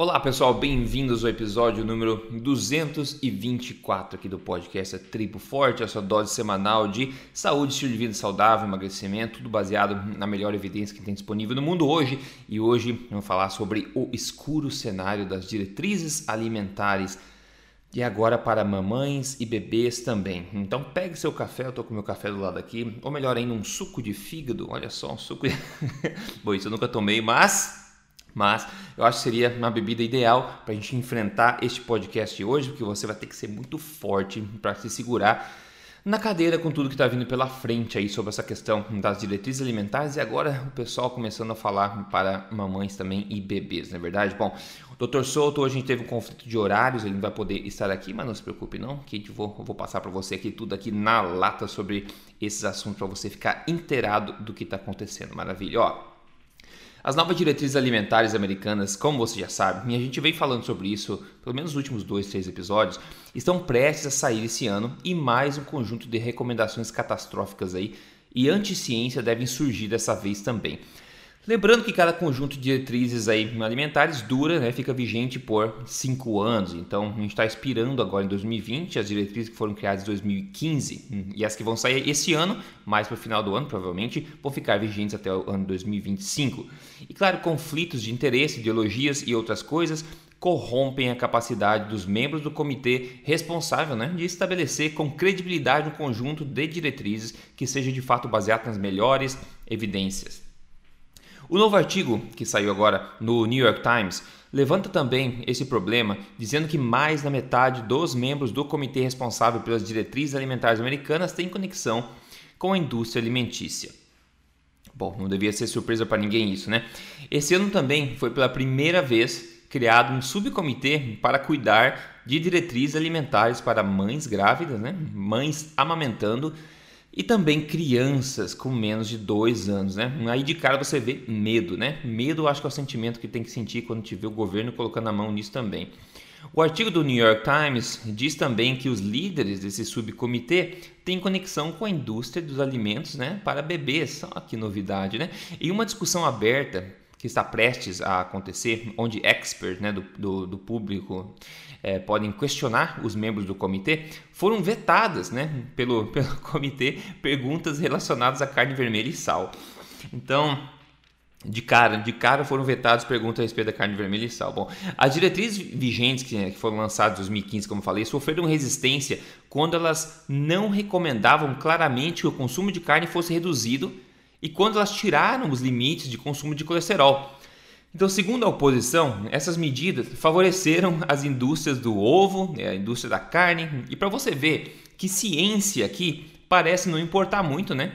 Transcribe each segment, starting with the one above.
Olá pessoal, bem-vindos ao episódio número 224 aqui do podcast é Tribo Forte, a sua dose semanal de saúde, estilo de vida saudável, emagrecimento, tudo baseado na melhor evidência que tem disponível no mundo hoje. E hoje vamos falar sobre o escuro cenário das diretrizes alimentares e agora para mamães e bebês também. Então pegue seu café, eu tô com meu café do lado aqui, ou melhor ainda, um suco de fígado. Olha só, um suco de... Bom, isso eu nunca tomei, mas mas eu acho que seria uma bebida ideal para a gente enfrentar este podcast de hoje, porque você vai ter que ser muito forte para se segurar na cadeira com tudo que está vindo pela frente aí sobre essa questão das diretrizes alimentares e agora o pessoal começando a falar para mamães também e bebês, não é verdade? Bom, o Dr. Souto hoje a gente teve um conflito de horários, ele não vai poder estar aqui, mas não se preocupe não, que eu vou, vou passar para você aqui tudo aqui na lata sobre esses assuntos para você ficar inteirado do que está acontecendo. Maravilha, ó. As novas diretrizes alimentares americanas, como você já sabe, e a gente vem falando sobre isso pelo menos nos últimos dois, três episódios, estão prestes a sair esse ano e mais um conjunto de recomendações catastróficas aí e anti-ciência devem surgir dessa vez também. Lembrando que cada conjunto de diretrizes aí alimentares dura, né, fica vigente por cinco anos. Então a gente está expirando agora em 2020 as diretrizes que foram criadas em 2015 hum, e as que vão sair esse ano, mais para o final do ano provavelmente, vão ficar vigentes até o ano 2025. E claro, conflitos de interesse, ideologias e outras coisas corrompem a capacidade dos membros do comitê responsável né, de estabelecer com credibilidade um conjunto de diretrizes que seja de fato baseado nas melhores evidências. O novo artigo que saiu agora no New York Times levanta também esse problema, dizendo que mais da metade dos membros do comitê responsável pelas diretrizes alimentares americanas tem conexão com a indústria alimentícia. Bom, não devia ser surpresa para ninguém isso, né? Esse ano também foi pela primeira vez criado um subcomitê para cuidar de diretrizes alimentares para mães grávidas, né? mães amamentando e também crianças com menos de dois anos, né? Aí de cara você vê medo, né? Medo acho que é o sentimento que tem que sentir quando te vê o governo colocando a mão nisso também. O artigo do New York Times diz também que os líderes desse subcomitê têm conexão com a indústria dos alimentos né, para bebês. Olha que novidade, né? E uma discussão aberta que está prestes a acontecer, onde experts né, do, do, do público é, podem questionar os membros do comitê, foram vetadas né, pelo, pelo comitê perguntas relacionadas à carne vermelha e sal. Então, de cara, de cara foram vetadas perguntas a respeito da carne vermelha e sal. Bom, as diretrizes vigentes que, que foram lançadas em 2015, como falei, sofreram resistência quando elas não recomendavam claramente que o consumo de carne fosse reduzido e quando elas tiraram os limites de consumo de colesterol. Então, segundo a oposição, essas medidas favoreceram as indústrias do ovo, né, a indústria da carne, e para você ver que ciência aqui parece não importar muito, né?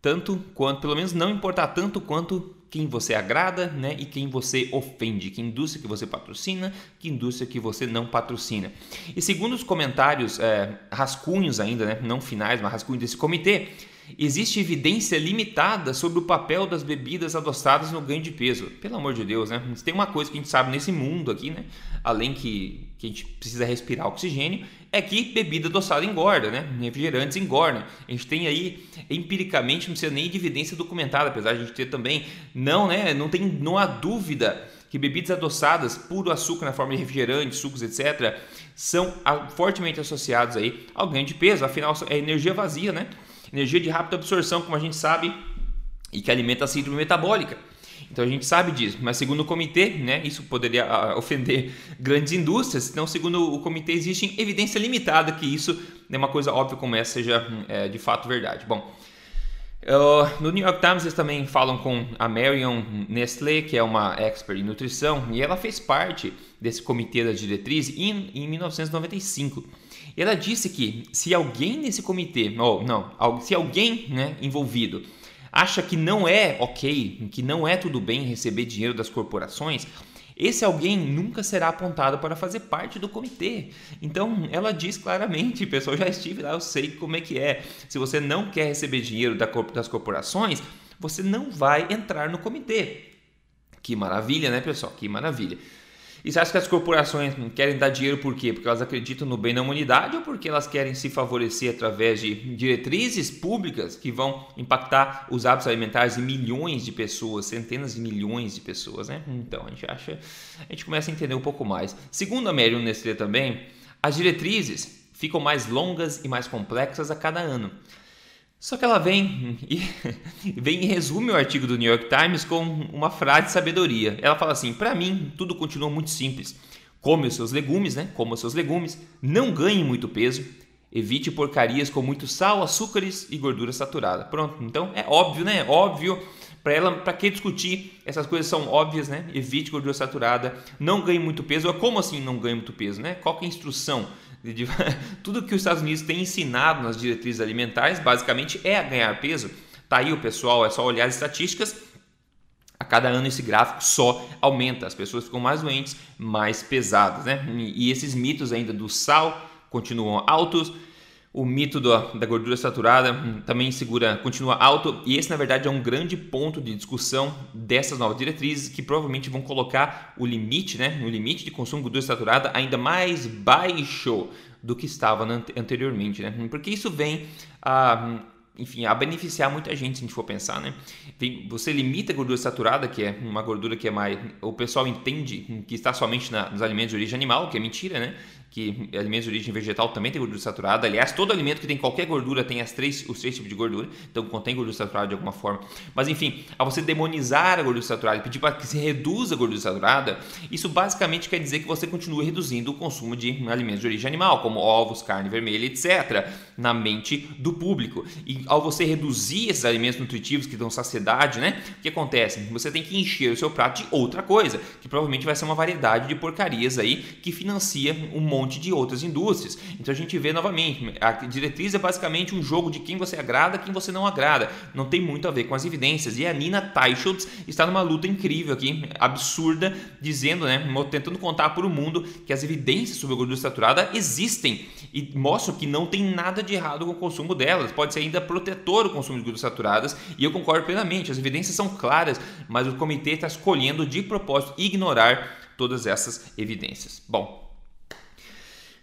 Tanto quanto, pelo menos não importar tanto quanto quem você agrada, né? E quem você ofende, que indústria que você patrocina, que indústria que você não patrocina. E segundo os comentários, é, rascunhos ainda, né? Não finais, mas rascunhos desse comitê, existe evidência limitada sobre o papel das bebidas adoçadas no ganho de peso. Pelo amor de Deus, né? Tem uma coisa que a gente sabe nesse mundo aqui, né? Além que, que a gente precisa respirar oxigênio, é que bebida adoçada engorda, né? Refrigerantes engordam. A gente tem aí, empiricamente, não precisa nem de evidência documentada, apesar de a gente ter também, não, né? Não tem, não há dúvida que bebidas adoçadas, puro açúcar na forma de refrigerante, sucos, etc., são fortemente associados aí ao ganho de peso. Afinal, é energia vazia, né? Energia de rápida absorção, como a gente sabe, e que alimenta a síndrome metabólica. Então a gente sabe disso, mas segundo o comitê, né, isso poderia uh, ofender grandes indústrias. Então, segundo o comitê, existe evidência limitada que isso é uma coisa óbvia como essa seja é, de fato verdade. Bom, uh, no New York Times eles também falam com a Marion Nestlé, que é uma expert em nutrição, e ela fez parte desse comitê da diretriz em, em 1995. Ela disse que se alguém nesse comitê, ou não, se alguém né, envolvido acha que não é ok, que não é tudo bem receber dinheiro das corporações, esse alguém nunca será apontado para fazer parte do comitê. Então ela diz claramente, pessoal, já estive lá, eu sei como é que é. Se você não quer receber dinheiro das corporações, você não vai entrar no comitê. Que maravilha, né, pessoal? Que maravilha. E você acha que as corporações querem dar dinheiro por quê? Porque elas acreditam no bem da humanidade ou porque elas querem se favorecer através de diretrizes públicas que vão impactar os hábitos alimentares de milhões de pessoas, centenas de milhões de pessoas, né? Então a gente acha, a gente começa a entender um pouco mais. Segundo a Mary Nestlé também, as diretrizes ficam mais longas e mais complexas a cada ano. Só que ela vem e vem e resume o artigo do New York Times com uma frase de sabedoria. Ela fala assim: "Para mim, tudo continua muito simples. Come os seus legumes, né? Coma os seus legumes, não ganhe muito peso, evite porcarias com muito sal, açúcares e gordura saturada". Pronto. Então é óbvio, né? Óbvio para ela, para que discutir? Essas coisas são óbvias, né? Evite gordura saturada, não ganhe muito peso. Como assim não ganhe muito peso, né? Qual é a instrução? De, tudo que os Estados Unidos têm ensinado nas diretrizes alimentares, basicamente, é a ganhar peso. Tá aí o pessoal, é só olhar as estatísticas. A cada ano esse gráfico só aumenta, as pessoas ficam mais doentes, mais pesadas, né? E esses mitos ainda do sal continuam altos, o mito da, da gordura saturada também segura, continua alto e esse na verdade é um grande ponto de discussão dessas novas diretrizes que provavelmente vão colocar o limite, né, o limite de consumo de gordura saturada ainda mais baixo do que estava anteriormente, né? Porque isso vem a enfim, a beneficiar muita gente, se a gente for pensar, né? Você limita a gordura saturada, que é uma gordura que é mais. O pessoal entende que está somente na, nos alimentos de origem animal, que é mentira, né? Que alimentos de origem vegetal também tem gordura saturada. Aliás, todo alimento que tem qualquer gordura tem as três, os três tipos de gordura, então contém gordura saturada de alguma forma. Mas enfim, ao você demonizar a gordura saturada e pedir para que se reduza a gordura saturada, isso basicamente quer dizer que você continua reduzindo o consumo de alimentos de origem animal, como ovos, carne vermelha, etc., na mente do público. E ao você reduzir esses alimentos nutritivos que dão saciedade, né? O que acontece? Você tem que encher o seu prato de outra coisa, que provavelmente vai ser uma variedade de porcarias aí que financia um monte monte de outras indústrias. Então a gente vê novamente, a diretriz é basicamente um jogo de quem você agrada, quem você não agrada. Não tem muito a ver com as evidências. E a Nina Teicholz está numa luta incrível aqui, absurda, dizendo, né, tentando contar para o mundo que as evidências sobre a gordura saturada existem e mostram que não tem nada de errado com o consumo delas. Pode ser ainda protetor o consumo de gorduras saturadas e eu concordo plenamente. As evidências são claras, mas o comitê está escolhendo de propósito ignorar todas essas evidências. Bom,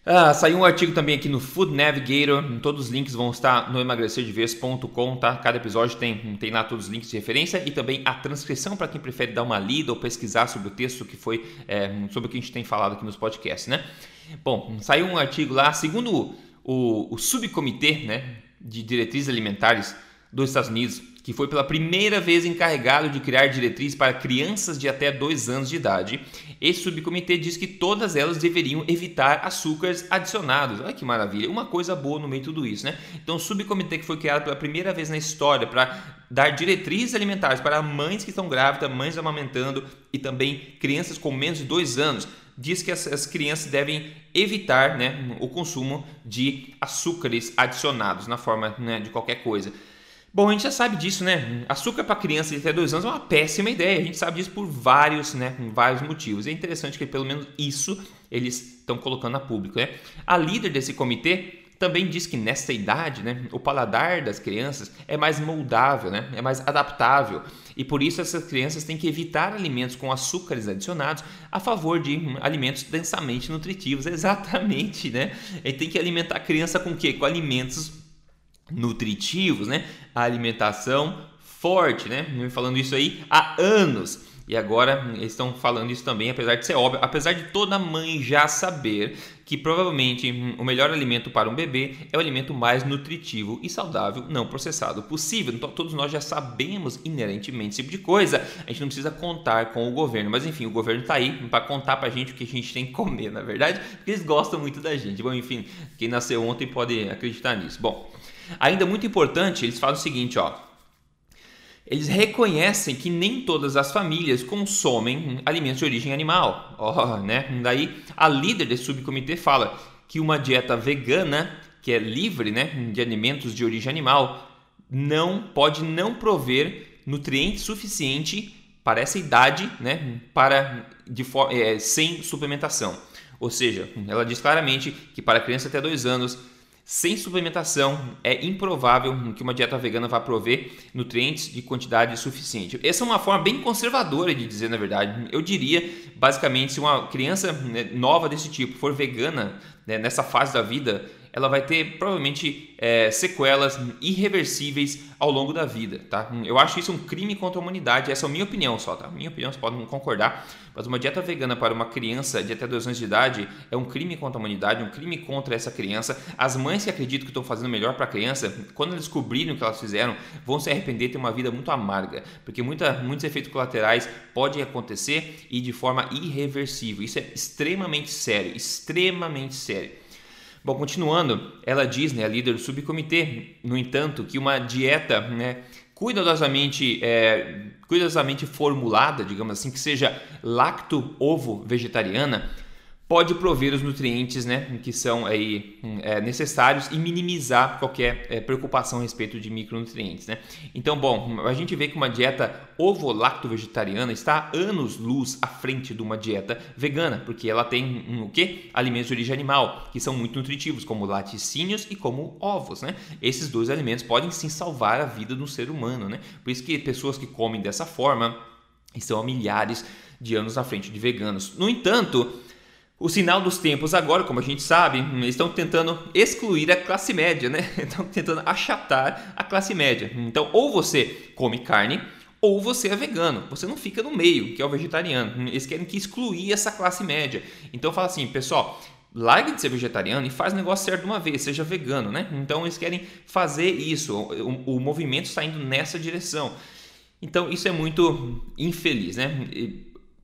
ah, saiu um artigo também aqui no Food Navigator. Todos os links vão estar no emagrecerdevez.com, tá? Cada episódio tem, tem lá todos os links de referência e também a transcrição para quem prefere dar uma lida ou pesquisar sobre o texto que foi é, sobre o que a gente tem falado aqui nos podcasts, né? Bom, saiu um artigo lá, segundo o, o subcomitê né, de diretrizes alimentares dos Estados Unidos, que foi pela primeira vez encarregado de criar diretrizes para crianças de até 2 anos de idade. Esse subcomitê diz que todas elas deveriam evitar açúcares adicionados. Olha que maravilha, uma coisa boa no meio de tudo isso, né? Então, o subcomitê que foi criado pela primeira vez na história para dar diretrizes alimentares para mães que estão grávidas, mães amamentando e também crianças com menos de 2 anos diz que as, as, crianças devem evitar né, o consumo de açúcares adicionados na forma né, de qualquer coisa. Bom, a gente já sabe disso, né? Açúcar para criança de até 2 anos é uma péssima ideia. A gente sabe disso por vários, né, vários motivos. É interessante que pelo menos isso eles estão colocando a público, né? A líder desse comitê também diz que nessa idade, né, o paladar das crianças é mais moldável, né, é mais adaptável e por isso essas crianças têm que evitar alimentos com açúcares adicionados a favor de alimentos densamente nutritivos. Exatamente, né? E tem que alimentar a criança com o quê? Com alimentos nutritivos, né? A alimentação forte, né? Falando isso aí há anos. E agora eles estão falando isso também, apesar de ser óbvio, apesar de toda mãe já saber que provavelmente hum, o melhor alimento para um bebê é o alimento mais nutritivo e saudável não processado possível. Então, todos nós já sabemos inerentemente esse tipo de coisa. A gente não precisa contar com o governo, mas enfim, o governo está aí para contar para a gente o que a gente tem que comer, na verdade, porque eles gostam muito da gente. Bom, enfim, quem nasceu ontem pode acreditar nisso. Bom, Ainda muito importante, eles falam o seguinte, ó. Eles reconhecem que nem todas as famílias consomem alimentos de origem animal. Oh, né? Daí a líder desse subcomitê fala que uma dieta vegana, que é livre né, de alimentos de origem animal, não pode não prover nutrientes suficiente para essa idade, né, para de é, sem suplementação. Ou seja, ela diz claramente que para criança até dois anos sem suplementação, é improvável que uma dieta vegana vá prover nutrientes de quantidade suficiente. Essa é uma forma bem conservadora de dizer, na verdade. Eu diria, basicamente, se uma criança né, nova desse tipo for vegana né, nessa fase da vida, ela vai ter provavelmente é, sequelas irreversíveis ao longo da vida, tá? Eu acho isso um crime contra a humanidade, essa é a minha opinião só, tá? Minha opinião, vocês podem concordar, mas uma dieta vegana para uma criança de até 2 anos de idade é um crime contra a humanidade, um crime contra essa criança. As mães que acreditam que estão fazendo melhor para a criança, quando elas descobrirem o que elas fizeram, vão se arrepender de ter uma vida muito amarga, porque muita, muitos efeitos colaterais podem acontecer e de forma irreversível. Isso é extremamente sério, extremamente sério. Bom, continuando, ela diz, né, a líder do subcomitê, no entanto, que uma dieta né, cuidadosamente, é, cuidadosamente formulada, digamos assim, que seja lacto-ovo vegetariana, pode prover os nutrientes né, que são aí, é, necessários e minimizar qualquer é, preocupação a respeito de micronutrientes. Né? Então, bom, a gente vê que uma dieta ovo-lacto-vegetariana está anos-luz à frente de uma dieta vegana, porque ela tem um, o quê? Alimentos de origem animal, que são muito nutritivos, como laticínios e como ovos. Né? Esses dois alimentos podem sim salvar a vida do ser humano. Né? Por isso que pessoas que comem dessa forma estão há milhares de anos à frente de veganos. No entanto, o sinal dos tempos agora, como a gente sabe, estão tentando excluir a classe média, né? Estão tentando achatar a classe média. Então, ou você come carne, ou você é vegano. Você não fica no meio, que é o vegetariano. Eles querem que excluir essa classe média. Então, fala assim, pessoal, largue de ser vegetariano e faz o negócio certo de uma vez, seja vegano, né? Então, eles querem fazer isso. O, movimento está indo nessa direção. Então, isso é muito infeliz, né?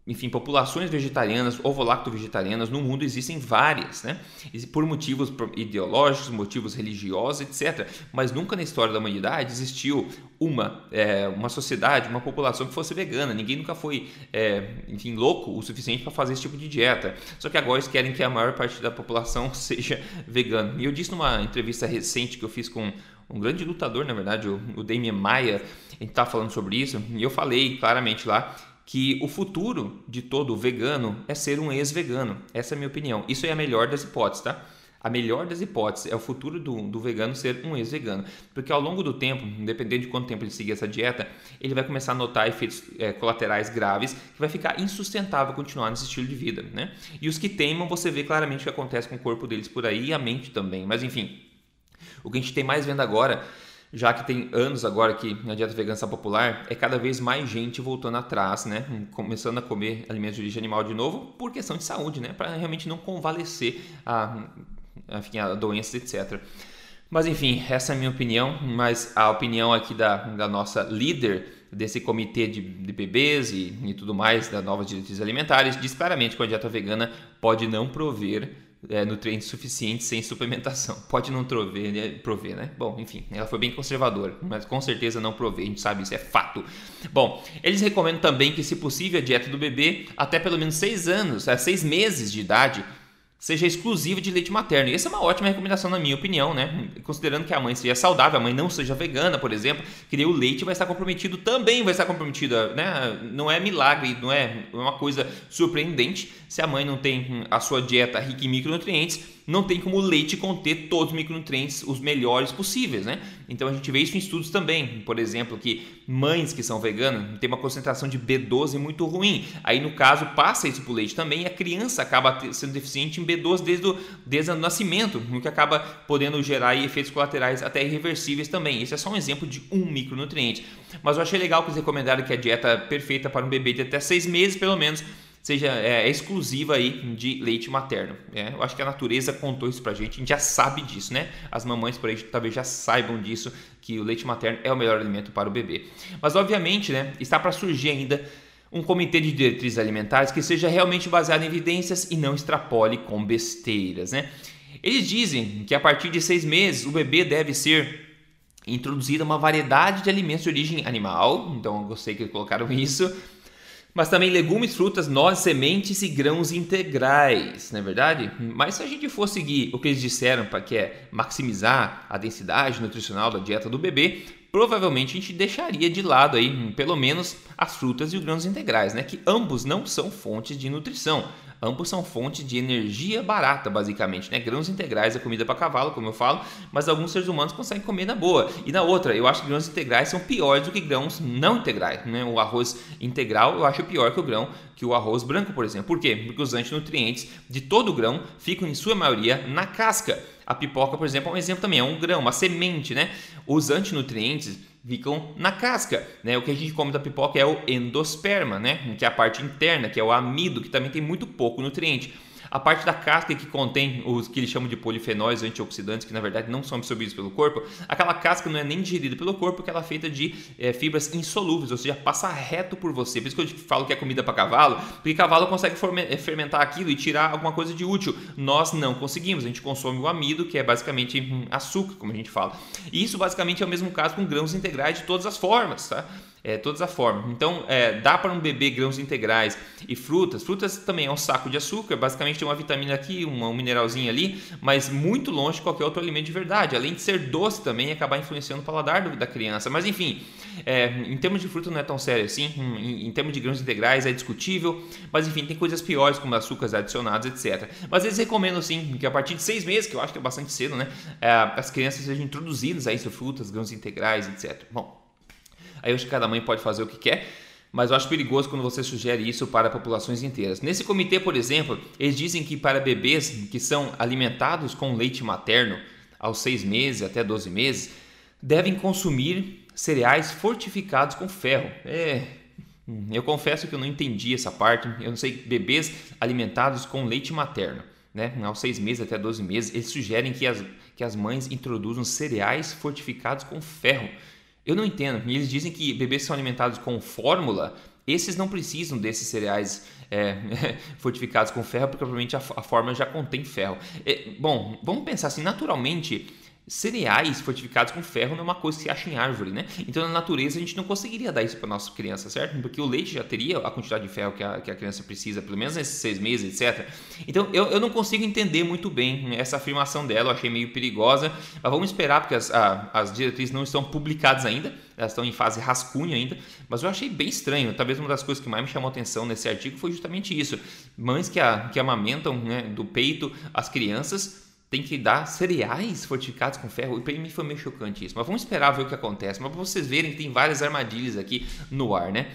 Enfim, populações vegetarianas, ovo-lacto-vegetarianas no mundo existem várias, né? Por motivos ideológicos, motivos religiosos, etc. Mas nunca na história da humanidade existiu uma, é, uma sociedade, uma população que fosse vegana. Ninguém nunca foi, é, enfim, louco o suficiente para fazer esse tipo de dieta. Só que agora eles querem que a maior parte da população seja vegana. E eu disse numa entrevista recente que eu fiz com um grande lutador, na verdade, o, Damien Maia, a gente está falando sobre isso, e eu falei claramente lá que o futuro de todo vegano é ser um ex-vegano. Essa é a minha opinião. Isso é a melhor das hipóteses, tá? A melhor das hipóteses é o futuro do, do vegano ser um ex-vegano. Porque ao longo do tempo, independente de quanto tempo ele seguir essa dieta, ele vai começar a notar efeitos é, colaterais graves que vai ficar insustentável continuar nesse estilo de vida. Né? E os que teimam, você vê claramente o que acontece com o corpo deles por aí e a mente também. Mas enfim, o que a gente tem mais vendo agora já que tem anos agora que a dieta vegana está popular, é cada vez mais gente voltando atrás, né? Começando a comer alimentos de origem animal de novo por questão de saúde, né? Para realmente não convalescer a, enfim, a doenças, etc. Mas enfim, essa é a minha opinião, mas a opinião aqui da, da nossa líder desse comitê de, de bebês e, e tudo mais, das novas diretrizes alimentares, diz claramente que a dieta vegana pode não prover é, nutrientes suficientes sem suplementação. Pode não prover, né? prover, né? Bom, enfim, ela foi bem conservadora, mas com certeza não prover, a gente sabe isso, é fato. Bom, eles recomendam também que, se possível, a dieta do bebê até pelo menos seis anos, é, seis meses de idade, seja exclusivo de leite materno. E essa é uma ótima recomendação, na minha opinião, né? Considerando que a mãe seja saudável, a mãe não seja vegana, por exemplo, que o leite vai estar comprometido, também vai estar comprometido, né? Não é milagre, não é uma coisa surpreendente se a mãe não tem a sua dieta rica em micronutrientes não tem como o leite conter todos os micronutrientes, os melhores possíveis, né? Então a gente vê isso em estudos também, por exemplo, que mães que são veganas têm uma concentração de B12 muito ruim. Aí no caso passa isso para o leite também e a criança acaba sendo deficiente em B12 desde o, desde o nascimento, o que acaba podendo gerar efeitos colaterais até irreversíveis também. Esse é só um exemplo de um micronutriente. Mas eu achei legal que eles recomendaram que a dieta perfeita para um bebê de até seis meses, pelo menos, seja é, é, exclusiva aí de leite materno. É, eu acho que a natureza contou isso pra gente, a gente já sabe disso, né? As mamães por aí talvez já saibam disso, que o leite materno é o melhor alimento para o bebê. Mas obviamente, né, está para surgir ainda um comitê de diretrizes alimentares que seja realmente baseado em evidências e não extrapole com besteiras, né? Eles dizem que a partir de seis meses o bebê deve ser introduzida uma variedade de alimentos de origem animal, então eu gostei que colocaram isso, mas também legumes, frutas, nozes, sementes e grãos integrais, não é verdade? Mas se a gente for seguir o que eles disseram para que é maximizar a densidade nutricional da dieta do bebê, provavelmente a gente deixaria de lado aí, pelo menos, as frutas e os grãos integrais, né? Que ambos não são fontes de nutrição. Ambos são fontes de energia barata, basicamente, né? Grãos integrais é comida para cavalo, como eu falo, mas alguns seres humanos conseguem comer na boa. E na outra, eu acho que grãos integrais são piores do que grãos não integrais, né? O arroz integral eu acho pior que o grão que o arroz branco, por exemplo. Por quê? Porque os antinutrientes de todo o grão ficam, em sua maioria, na casca. A pipoca, por exemplo, é um exemplo também, é um grão, uma semente, né? Os antinutrientes ficam na casca, né? O que a gente come da pipoca é o endosperma, né? Que é a parte interna, que é o amido, que também tem muito pouco nutriente. A parte da casca que contém os que eles chamam de polifenóis antioxidantes, que na verdade não são absorvidos pelo corpo, aquela casca não é nem digerida pelo corpo, porque ela é feita de é, fibras insolúveis, ou seja, passa reto por você. Por isso que eu falo que é comida para cavalo, porque cavalo consegue eh, fermentar aquilo e tirar alguma coisa de útil. Nós não conseguimos, a gente consome o amido, que é basicamente hum, açúcar, como a gente fala. E isso basicamente é o mesmo caso com grãos integrais de todas as formas, tá? É, todas as formas. Então, é, dá para um bebê grãos integrais e frutas. Frutas também é um saco de açúcar, basicamente tem uma vitamina aqui, um mineralzinho ali, mas muito longe de qualquer outro alimento de verdade. Além de ser doce também, acabar influenciando o paladar da criança. Mas enfim, é, em termos de fruta não é tão sério assim. Em, em, termos de grãos integrais é discutível, mas enfim, tem coisas piores como açúcares adicionados, etc. Mas eles recomendam sim que a partir de seis meses, que eu acho que é bastante cedo, né, é, as crianças sejam introduzidas a isso, frutas, grãos integrais, etc. Bom, Aí eu acho que cada mãe pode fazer o que quer, mas eu acho perigoso quando você sugere isso para populações inteiras. Nesse comitê, por exemplo, eles dizem que para bebês que são alimentados com leite materno aos 6 meses até 12 meses, devem consumir cereais fortificados com ferro. É, eu confesso que eu não entendi essa parte. Eu não sei, bebês alimentados com leite materno, né? Aos 6 meses até 12 meses, eles sugerem que as, que as mães introduzam cereais fortificados com ferro. Eu não entendo. Eles dizem que bebês são alimentados com fórmula, esses não precisam desses cereais é, fortificados com ferro, porque provavelmente a, a fórmula já contém ferro. É, bom, vamos pensar assim, naturalmente cereais fortificados com ferro não é uma coisa que se acha em árvore, né? Então na natureza a gente não conseguiria dar isso para nossa criança, certo? Porque o leite já teria a quantidade de ferro que a, que a criança precisa, pelo menos nesses seis meses, etc. Então eu, eu não consigo entender muito bem essa afirmação dela, eu achei meio perigosa, mas vamos esperar porque as, a, as diretrizes não estão publicadas ainda, elas estão em fase rascunho ainda, mas eu achei bem estranho. Talvez uma das coisas que mais me chamou atenção nesse artigo foi justamente isso: mães que, a, que amamentam né, do peito as crianças tem que dar cereais fortificados com ferro. E para mim foi meio chocante isso. Mas vamos esperar ver o que acontece. Mas para vocês verem que tem várias armadilhas aqui no ar, né?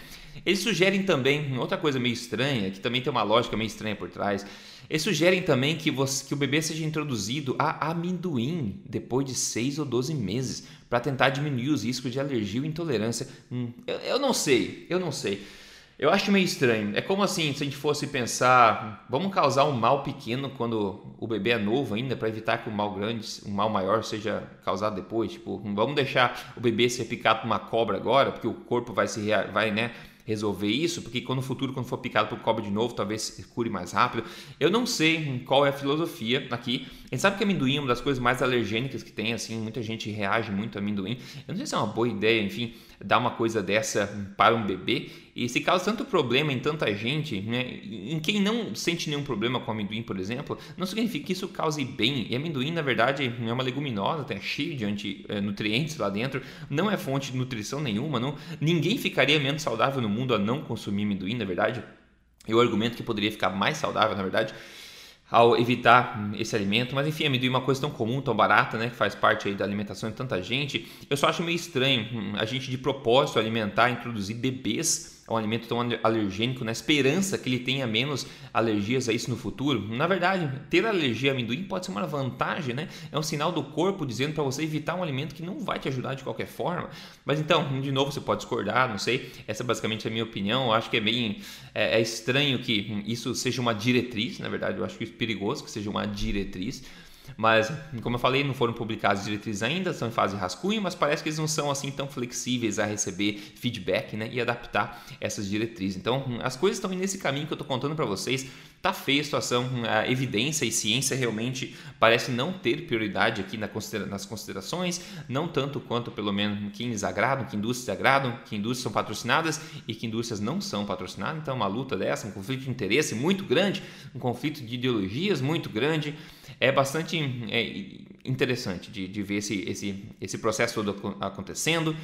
Eles sugerem também, outra coisa meio estranha, que também tem uma lógica meio estranha por trás. Eles sugerem também que, você, que o bebê seja introduzido a amendoim depois de 6 ou 12 meses, para tentar diminuir os riscos de alergia ou intolerância. Hum, eu, eu não sei, eu não sei. Eu acho meio estranho. É como assim, se a gente fosse pensar, vamos causar um mal pequeno quando o bebê é novo ainda, para evitar que o mal grande, um mal maior seja causado depois. Tipo, vamos deixar o bebê ser picado por uma cobra agora, porque o corpo vai se vai, né, resolver isso, porque quando no futuro, quando for picado por cobra de novo, talvez cure mais rápido. Eu não sei qual é a filosofia aqui. A gente sabe que amendoim é uma das coisas mais alergênicas que tem, assim, muita gente reage muito a amendoim. Eu não sei se é uma boa ideia, enfim, dar uma coisa dessa para um bebê e se causa tanto problema em tanta gente, né? em quem não sente nenhum problema com amendoim, por exemplo, não significa que isso cause bem. E amendoim, na verdade, é uma leguminosa, tem cheio de antinutrientes lá dentro, não é fonte de nutrição nenhuma, não, ninguém ficaria menos saudável no mundo a não consumir amendoim, na verdade. Eu argumento que poderia ficar mais saudável, na verdade ao evitar esse alimento. Mas enfim, amendoim é uma coisa tão comum, tão barata, né, que faz parte aí da alimentação de tanta gente. Eu só acho meio estranho hum, a gente de propósito alimentar, introduzir bebês um alimento tão alergênico, na esperança que ele tenha menos alergias a isso no futuro. Na verdade, ter alergia a amendoim pode ser uma vantagem, né? É um sinal do corpo dizendo para você evitar um alimento que não vai te ajudar de qualquer forma. Mas então, de novo, você pode discordar, não sei. Essa é basicamente a minha opinião. Eu acho que é bem é, é estranho que isso seja uma diretriz, na verdade, eu acho que é perigoso que seja uma diretriz. Mas, como eu falei, não foram publicadas diretrizes ainda, estão em fase de rascunho, mas parece que eles não são assim tão flexíveis a receber feedback né, e adaptar essas diretrizes. Então, as coisas estão nesse caminho que eu estou contando para vocês. Tá feia a situação, a evidência e ciência realmente parece não ter prioridade aqui nas considerações, não tanto quanto pelo menos que lhes agradam, que indústrias agradam, que indústrias são patrocinadas e que indústrias não são patrocinadas. Então, uma luta dessa, um conflito de interesse muito grande, um conflito de ideologias muito grande é bastante é, interessante de, de ver esse, esse, esse processo todo acontecendo.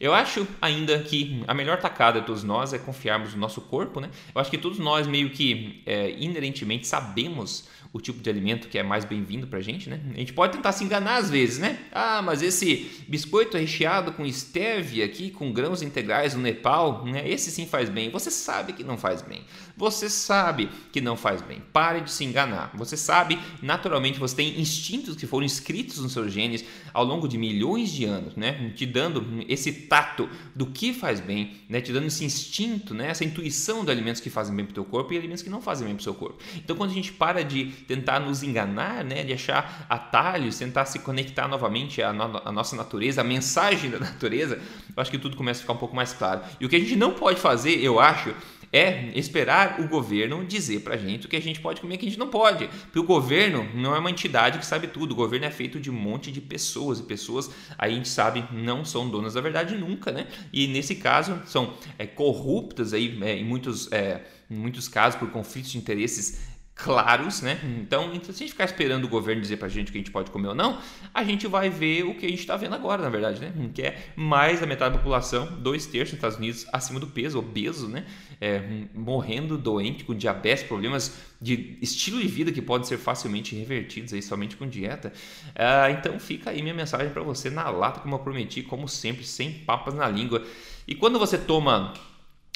Eu acho ainda que a melhor tacada de todos nós é confiarmos no nosso corpo, né? Eu acho que todos nós meio que é, inerentemente sabemos o tipo de alimento que é mais bem-vindo pra gente, né? A gente pode tentar se enganar às vezes, né? Ah, mas esse biscoito recheado com stevia aqui, com grãos integrais no Nepal, né? Esse sim faz bem. Você sabe que não faz bem. Você sabe que não faz bem. Pare de se enganar. Você sabe, naturalmente, você tem instintos que foram escritos nos seus genes ao longo de milhões de anos, né? Te dando esse tato do que faz bem, né? Te dando esse instinto, né? Essa intuição de alimentos que fazem bem pro teu corpo e alimentos que não fazem bem pro seu corpo. Então, quando a gente para de tentar nos enganar, né, de achar atalhos, tentar se conectar novamente à, no à nossa natureza, à mensagem da natureza, eu acho que tudo começa a ficar um pouco mais claro. E o que a gente não pode fazer, eu acho, é esperar o governo dizer pra gente o que a gente pode comer e o que a gente não pode. Porque o governo não é uma entidade que sabe tudo. O governo é feito de um monte de pessoas e pessoas, a gente sabe, não são donas da verdade nunca, né? E nesse caso são é, corruptas aí é, em muitos, é, em muitos casos por conflitos de interesses claros, né? Então, então, se a gente ficar esperando o governo dizer pra gente o que a gente pode comer ou não, a gente vai ver o que a gente está vendo agora, na verdade, né? Que é mais da metade da população, dois terços nos Estados Unidos, acima do peso, obeso, né? É, morrendo doente, com diabetes, problemas de estilo de vida que podem ser facilmente revertidos aí somente com dieta. Ah, então, fica aí minha mensagem para você na lata, como eu prometi, como sempre, sem papas na língua. E quando você toma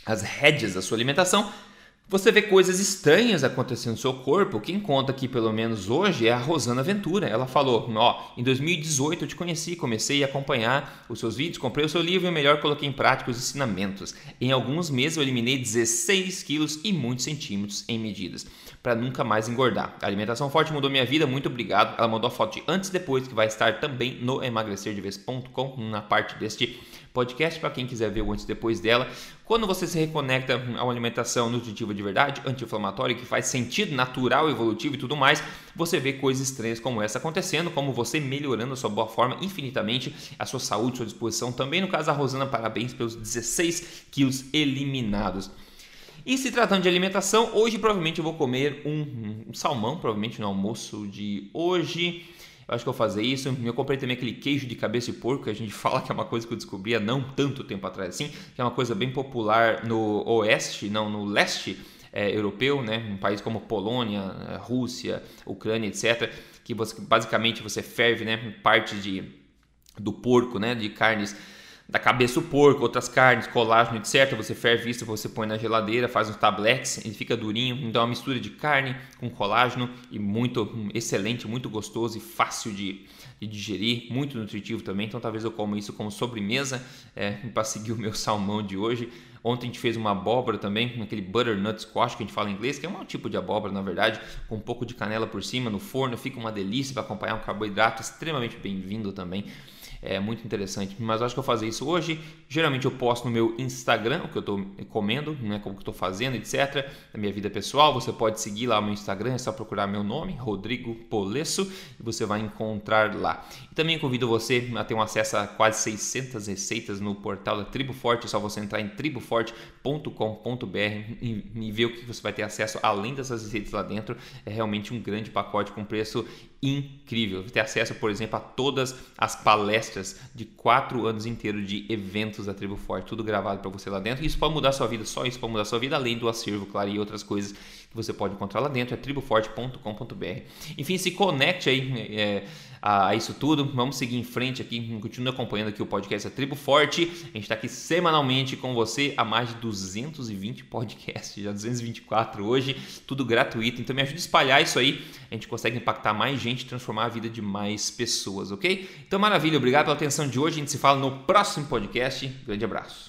as rédeas da sua alimentação, você vê coisas estranhas acontecendo no seu corpo. Quem conta aqui, pelo menos hoje, é a Rosana Ventura. Ela falou: Ó, em 2018 eu te conheci, comecei a acompanhar os seus vídeos, comprei o seu livro e, melhor, coloquei em prática os ensinamentos. Em alguns meses eu eliminei 16 quilos e muitos centímetros em medidas, para nunca mais engordar. A alimentação forte mudou minha vida, muito obrigado. Ela mandou a foto de antes e depois, que vai estar também no emagrecerdevez.com, na parte deste podcast para quem quiser ver o antes e depois dela. Quando você se reconecta a uma alimentação nutritiva de verdade, anti-inflamatória, que faz sentido, natural, evolutivo e tudo mais, você vê coisas estranhas como essa acontecendo, como você melhorando a sua boa forma infinitamente, a sua saúde, sua disposição. Também no caso da Rosana, parabéns pelos 16 quilos eliminados. E se tratando de alimentação, hoje provavelmente eu vou comer um, um salmão, provavelmente no almoço de hoje. Eu acho que eu vou fazer isso. Eu comprei também aquele queijo de cabeça de porco, que a gente fala que é uma coisa que eu descobri há não tanto tempo atrás assim, que é uma coisa bem popular no oeste, não, no leste é, europeu, né? Um país como Polônia, é, Rússia, Ucrânia, etc., que você, basicamente você ferve, né? Parte de, do porco, né? De carnes da cabeça do porco, outras carnes, colágeno, etc. Você ferve isso, você põe na geladeira, faz uns tabletes, ele fica durinho. Então é uma mistura de carne com colágeno e muito hum, excelente, muito gostoso e fácil de, de digerir, muito nutritivo também. Então talvez eu coma isso como sobremesa é, para seguir o meu salmão de hoje. Ontem a gente fez uma abóbora também, aquele butternut squash que a gente fala em inglês, que é um tipo de abóbora na verdade, com um pouco de canela por cima no forno, fica uma delícia para acompanhar um carboidrato extremamente bem-vindo também é muito interessante. Mas eu acho que eu vou fazer isso hoje. Geralmente eu posto no meu Instagram o que eu estou comendo, né, como que estou fazendo, etc. Na minha vida pessoal, você pode seguir lá o meu Instagram, é só procurar meu nome, Rodrigo Polesso, e você vai encontrar lá. E também convido você a ter um acesso a quase 600 receitas no portal da Tribo Forte, é só você entrar em triboforte.com.br e, e ver o que você vai ter acesso além dessas receitas lá dentro. É realmente um grande pacote com preço incrível. Ter acesso, por exemplo, a todas as palestras de quatro anos inteiros de eventos da Tribo Forte, tudo gravado para você lá dentro. Isso pode mudar sua vida, só isso pode mudar sua vida, além do acervo, claro, e outras coisas que você pode encontrar lá dentro. É triboforte.com.br. Enfim, se conecte aí. É, a, isso tudo. Vamos seguir em frente aqui, continue acompanhando aqui o podcast A Tribo Forte. A gente está aqui semanalmente com você há mais de 220 podcasts, já 224 hoje, tudo gratuito. Então me ajude a espalhar isso aí, a gente consegue impactar mais gente, transformar a vida de mais pessoas, ok? Então maravilha, obrigado pela atenção de hoje. A gente se fala no próximo podcast. Grande abraço.